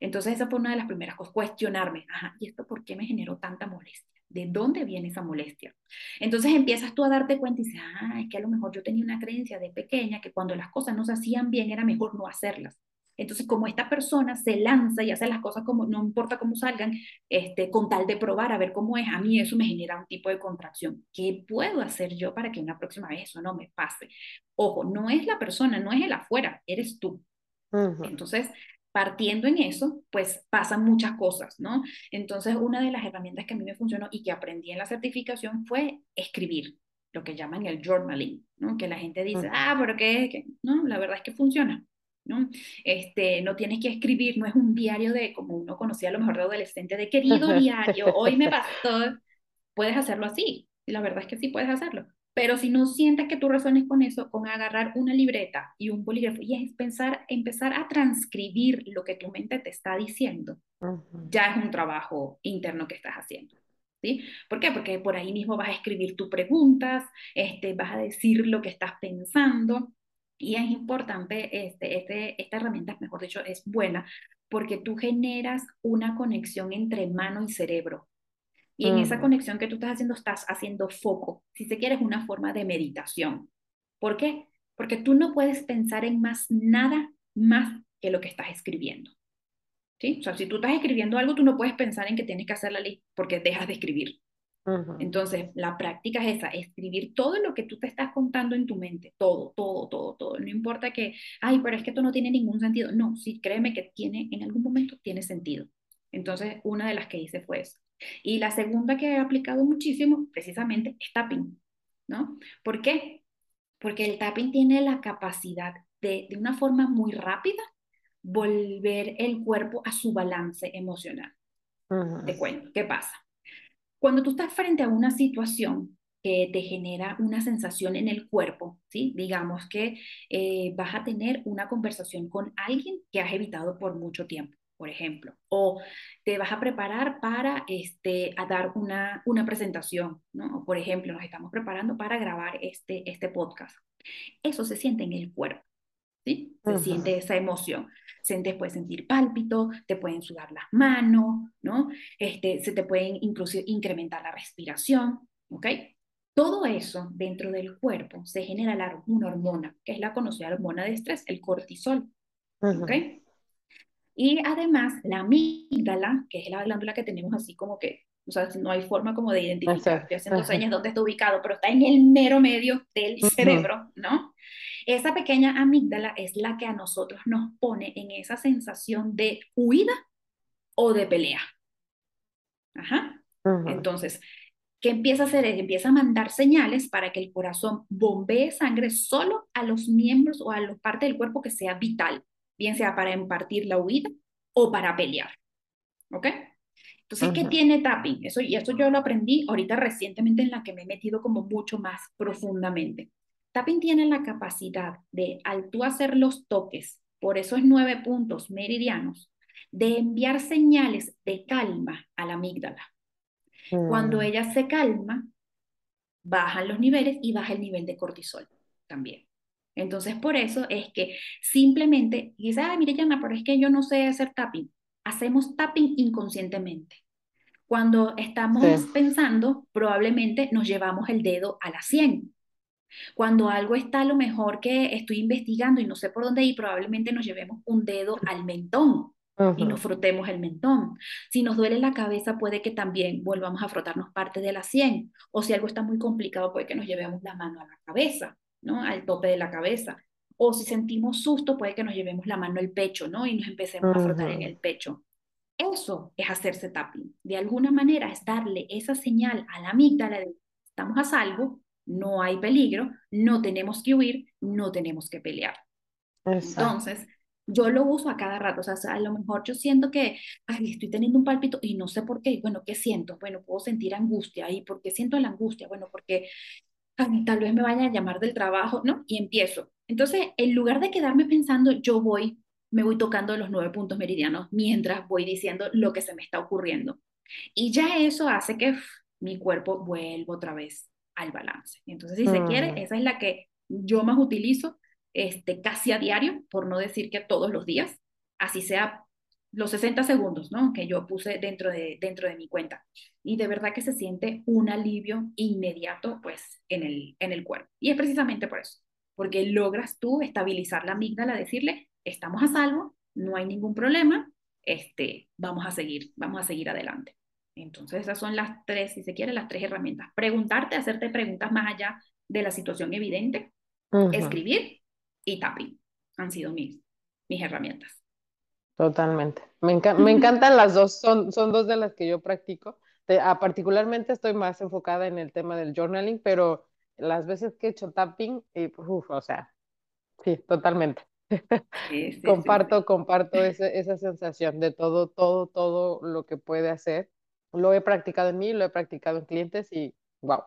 Entonces esa fue una de las primeras cosas, cuestionarme, ajá, ¿y esto por qué me generó tanta molestia? ¿De dónde viene esa molestia? Entonces empiezas tú a darte cuenta y dices, ah, es que a lo mejor yo tenía una creencia de pequeña que cuando las cosas no se hacían bien era mejor no hacerlas. Entonces, como esta persona se lanza y hace las cosas como, no importa cómo salgan, este, con tal de probar a ver cómo es, a mí eso me genera un tipo de contracción. ¿Qué puedo hacer yo para que una próxima vez eso no me pase? Ojo, no es la persona, no es el afuera, eres tú. Entonces, partiendo en eso, pues pasan muchas cosas, ¿no? Entonces, una de las herramientas que a mí me funcionó y que aprendí en la certificación fue escribir, lo que llaman el journaling, ¿no? Que la gente dice, ah, pero ¿qué? ¿Qué? No, la verdad es que funciona. ¿no? Este, no tienes que escribir, no es un diario de, como uno conocía a lo mejor de adolescente, de querido diario, hoy me pasó, puedes hacerlo así, y la verdad es que sí puedes hacerlo. Pero si no sientes que tú resuenes con eso, con agarrar una libreta y un bolígrafo y es pensar, empezar a transcribir lo que tu mente te está diciendo, ya es un trabajo interno que estás haciendo. ¿Sí? ¿Por qué? Porque por ahí mismo vas a escribir tus preguntas, este, vas a decir lo que estás pensando y es importante, este, este, esta herramienta, mejor dicho, es buena porque tú generas una conexión entre mano y cerebro. Y en esa ujú, conexión que tú estás haciendo, estás haciendo foco. Si se quiere, es una forma de meditación. ¿Por qué? Porque tú no puedes pensar en más nada más que lo que estás escribiendo. ¿sí? O sea, si tú estás escribiendo algo, tú no puedes pensar en que tienes que hacer la ley porque dejas de escribir. ujú, Entonces, la práctica es esa, escribir todo lo que tú te estás contando en tu mente, todo, todo, todo, todo. No importa que, ay, pero es que esto no tiene ningún sentido. No, sí, créeme que tiene, en algún momento tiene sentido. Entonces, una de las que hice fue eso. Y la segunda que he aplicado muchísimo, precisamente, es tapping, ¿no? ¿Por qué? Porque el tapping tiene la capacidad de, de una forma muy rápida, volver el cuerpo a su balance emocional. ujú, Te cuento, ¿qué pasa? Cuando tú estás frente a una situación que te genera una sensación en el cuerpo, ¿sí? Digamos que eh, vas a tener una conversación con alguien que has evitado por mucho tiempo, por ejemplo, o te vas a preparar para este, a dar una, una presentación, ¿no? Por ejemplo, nos estamos preparando para grabar este, este podcast. Eso se siente en el cuerpo. ¿sí? Se siente esa emoción. Se te puede sentir pálpito, te pueden sudar las manos, ¿no? Este, se te pueden incluso incrementar la respiración, ¿ok? Todo eso dentro del cuerpo se genera la, una hormona, que es la conocida hormona de estrés, el cortisol, ¿ok? Y además la amígdala, que es la glándula que tenemos así como que, o sea, no hay forma como de identificar, estoy haciendo señas dónde está ubicado, pero está en el mero medio del cerebro, ¿no? Esa pequeña amígdala es la que a nosotros nos pone en esa sensación de huida o de pelea. Ajá. Entonces, ¿qué empieza a hacer? Empieza a mandar señales para que el corazón bombee sangre solo a los miembros o a las partes del cuerpo que sea vital, bien sea para impartir la huida o para pelear. ¿Ok? Entonces, ¿qué tiene tapping? Eso, y eso yo lo aprendí ahorita recientemente en la que me he metido como mucho más profundamente. Tapping tiene la capacidad de, al tú hacer los toques por esos nueve puntos meridianos, de enviar señales de calma a la amígdala. Cuando mm. ella se calma, bajan los niveles y baja el nivel de cortisol también. Entonces, por eso es que simplemente dice, ah, mire, Yana, pero es que yo no sé hacer tapping. Hacemos tapping inconscientemente. Cuando estamos pensando, probablemente nos llevamos el dedo a la 100. Cuando algo está a lo mejor que estoy investigando y no sé por dónde ir, probablemente nos llevemos un dedo al mentón y nos frotemos el mentón. Si nos duele la cabeza, puede que también volvamos a frotarnos parte de la sien. O si algo está muy complicado, puede que nos llevemos la mano a la cabeza, ¿no? Al tope de la cabeza. O si sentimos susto, puede que nos llevemos la mano al pecho, ¿no? Y nos empecemos a frotar en el pecho. Eso es hacerse tapping. De alguna manera es darle esa señal a la amígdala de estamos a salvo, no hay peligro, no tenemos que huir, no tenemos que pelear. Entonces, yo lo uso a cada rato, o sea, a lo mejor yo siento que ay, estoy teniendo un pálpito y no sé por qué, bueno, ¿qué siento? Bueno, puedo sentir angustia, ¿y por qué siento la angustia? Bueno, porque tal vez me vayan a llamar del trabajo, ¿no? Y empiezo. Entonces, en lugar de quedarme pensando, yo voy, me voy tocando los nueve puntos meridianos mientras voy diciendo lo que se me está ocurriendo. Y ya eso hace que mi cuerpo vuelva otra vez al balance. Entonces, si se quiere, esa es la que yo más utilizo este, casi a diario, por no decir que todos los días, así sea los 60 segundos, ¿no? Que yo puse dentro de, dentro de mi cuenta. Y de verdad que se siente un alivio inmediato, pues, en el, en el cuerpo. Y es precisamente por eso, porque logras tú estabilizar la amígdala, decirle, estamos a salvo, no hay ningún problema, este, vamos a seguir, vamos a seguir adelante. Entonces, esas son las tres, si se quiere, las tres herramientas. Preguntarte, hacerte preguntas más allá de la situación evidente, escribir y tapping han sido mis, mis herramientas. Totalmente. Me, me encantan las dos, son, son dos de las que yo practico. Ah, particularmente estoy más enfocada en el tema del journaling, pero las veces que he hecho tapping, y, o sea, sí, totalmente. comparto, comparto esa, esa sensación de todo, todo, todo lo que puede hacer. Lo he practicado en mí, lo he practicado en clientes y wow,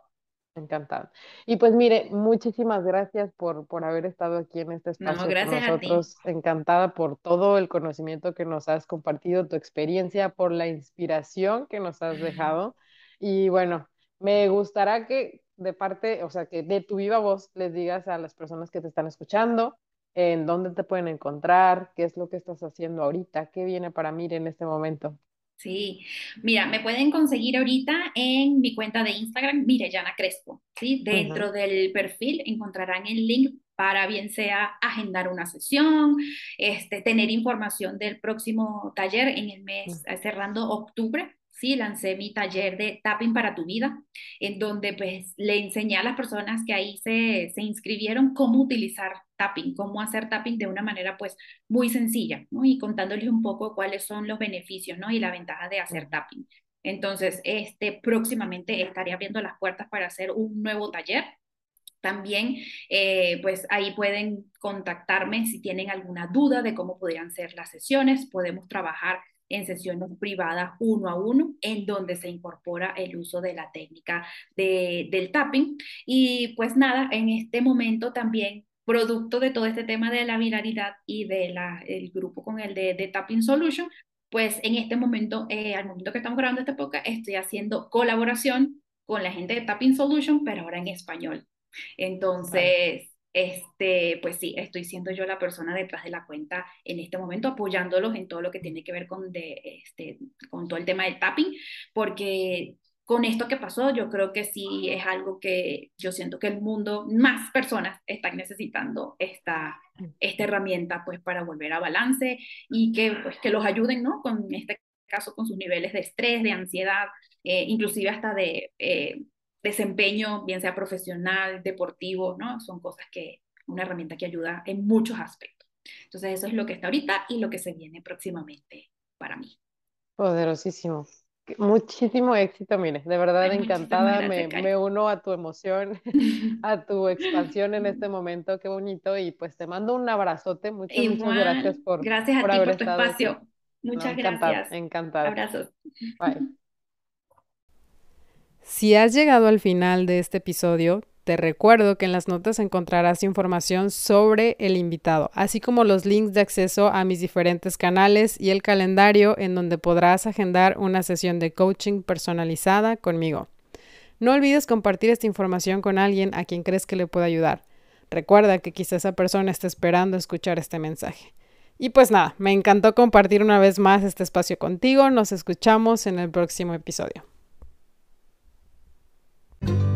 Encantada. Y pues mire, muchísimas gracias por, por haber estado aquí en este espacio no, gracias con nosotros. Encantada por todo el conocimiento que nos has compartido, tu experiencia, por la inspiración que nos has dejado. Y bueno, me gustaría que de parte, o sea, que de tu viva voz les digas a las personas que te están escuchando en dónde te pueden encontrar, qué es lo que estás haciendo ahorita, qué viene para mí en este momento. Sí, mira, me pueden conseguir ahorita en mi cuenta de Instagram, Mirellana Crespo, ¿sí? Dentro del perfil encontrarán el link para bien sea agendar una sesión, este, tener información del próximo taller en el mes, cerrando octubre, sí, lancé mi taller de Tapping para tu vida, en donde pues le enseñé a las personas que ahí se, se inscribieron cómo utilizar tapping, cómo hacer tapping de una manera pues muy sencilla, ¿no? Y contándoles un poco cuáles son los beneficios, ¿no? Y la ventaja de hacer tapping. Entonces, este, próximamente estaré abriendo las puertas para hacer un nuevo taller. También, eh, pues ahí pueden contactarme si tienen alguna duda de cómo podrían ser las sesiones. Podemos trabajar en sesiones privadas uno a uno, en donde se incorpora el uso de la técnica de, del tapping. Y pues nada, en este momento también producto de todo este tema de la viralidad y del el grupo con el de, de, Tapping Solution, pues en este momento, eh, al momento que estamos grabando esta época, estoy haciendo colaboración con la gente de Tapping Solution, pero ahora en español. Entonces, este, pues sí, estoy siendo yo la persona detrás de la cuenta en este momento, apoyándolos en todo lo que tiene que ver con, este, con todo el tema del tapping, porque con esto que pasó, yo creo que sí es algo que yo siento que el mundo, más personas están necesitando esta, esta herramienta pues para volver a balance y que, pues, que los ayuden, ¿no? Con este caso, con sus niveles de estrés, de ansiedad, eh, inclusive hasta de eh, desempeño, bien sea profesional, deportivo, ¿no? Son cosas que, una herramienta que ayuda en muchos aspectos. Entonces eso es lo que está ahorita y lo que se viene próximamente para mí. Poderosísimo. Muchísimo éxito, mire, de verdad encantada, me, me, uno a tu emoción, a tu expansión en este momento, qué bonito, y pues te mando un abrazote, muchas, muchas gracias por, gracias a por ti haber por tu estado espacio. Muchas gracias. Encantada. Abrazos. Bye. Si has llegado al final de este episodio, te recuerdo que en las notas encontrarás información sobre el invitado, así como los links de acceso a mis diferentes canales y el calendario en donde podrás agendar una sesión de coaching personalizada conmigo. No olvides compartir esta información con alguien a quien crees que le pueda ayudar. Recuerda que quizá esa persona esté esperando escuchar este mensaje. Y pues nada, me encantó compartir una vez más este espacio contigo. Nos escuchamos en el próximo episodio. thank you